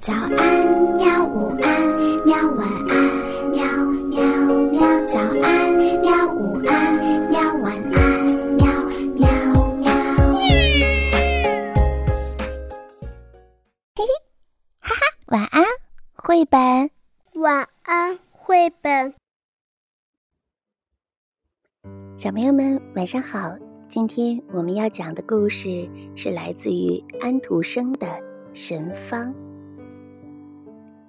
早安，喵！午安，喵！晚安，喵喵喵！早安，喵！午安，喵！晚安，喵喵喵！嘿嘿，哈哈，晚安，绘本。晚安，绘本。小朋友们，晚上好！今天我们要讲的故事是来自于安徒生的《神方》。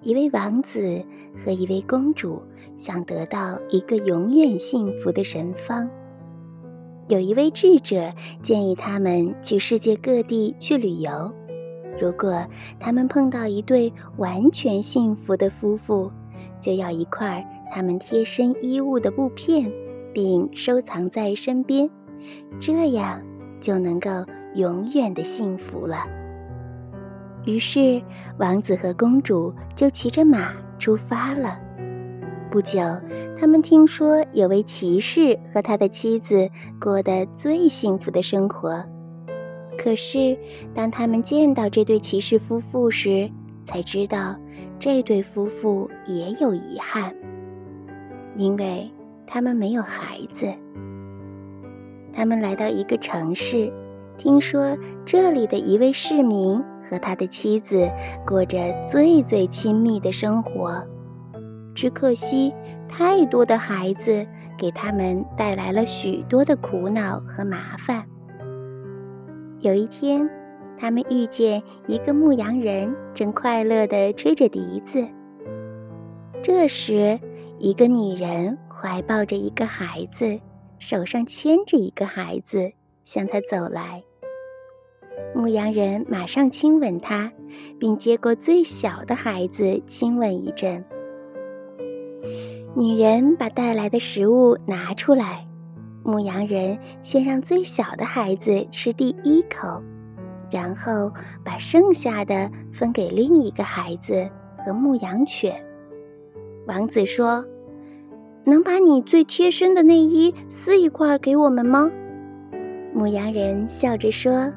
一位王子和一位公主想得到一个永远幸福的神方。有一位智者建议他们去世界各地去旅游。如果他们碰到一对完全幸福的夫妇，就要一块他们贴身衣物的布片，并收藏在身边，这样就能够永远的幸福了。于是，王子和公主就骑着马出发了。不久，他们听说有位骑士和他的妻子过得最幸福的生活。可是，当他们见到这对骑士夫妇时，才知道这对夫妇也有遗憾，因为他们没有孩子。他们来到一个城市，听说这里的一位市民。和他的妻子过着最最亲密的生活，只可惜太多的孩子给他们带来了许多的苦恼和麻烦。有一天，他们遇见一个牧羊人，正快乐地吹着笛子。这时，一个女人怀抱着一个孩子，手上牵着一个孩子，向他走来。牧羊人马上亲吻他，并接过最小的孩子亲吻一阵。女人把带来的食物拿出来，牧羊人先让最小的孩子吃第一口，然后把剩下的分给另一个孩子和牧羊犬。王子说：“能把你最贴身的内衣撕一块给我们吗？”牧羊人笑着说。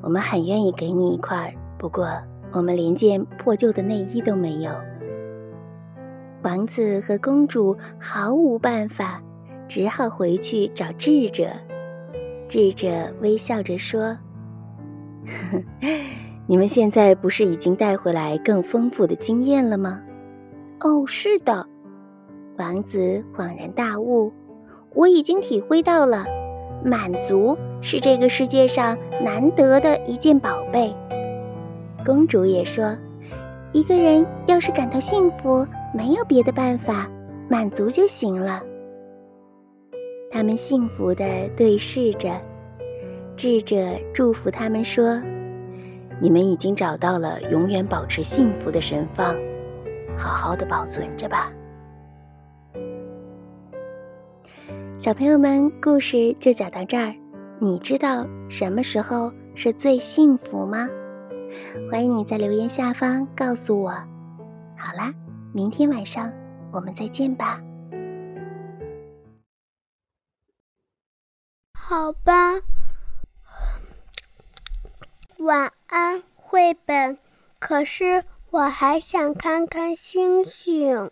我们很愿意给你一块，不过我们连件破旧的内衣都没有。王子和公主毫无办法，只好回去找智者。智者微笑着说：“ 你们现在不是已经带回来更丰富的经验了吗？”“哦，是的。”王子恍然大悟：“我已经体会到了满足。”是这个世界上难得的一件宝贝。公主也说：“一个人要是感到幸福，没有别的办法，满足就行了。”他们幸福地对视着，智者祝福他们说：“你们已经找到了永远保持幸福的神方，好好的保存着吧。”小朋友们，故事就讲到这儿。你知道什么时候是最幸福吗？欢迎你在留言下方告诉我。好啦，明天晚上我们再见吧。好吧，晚安，绘本。可是我还想看看星星。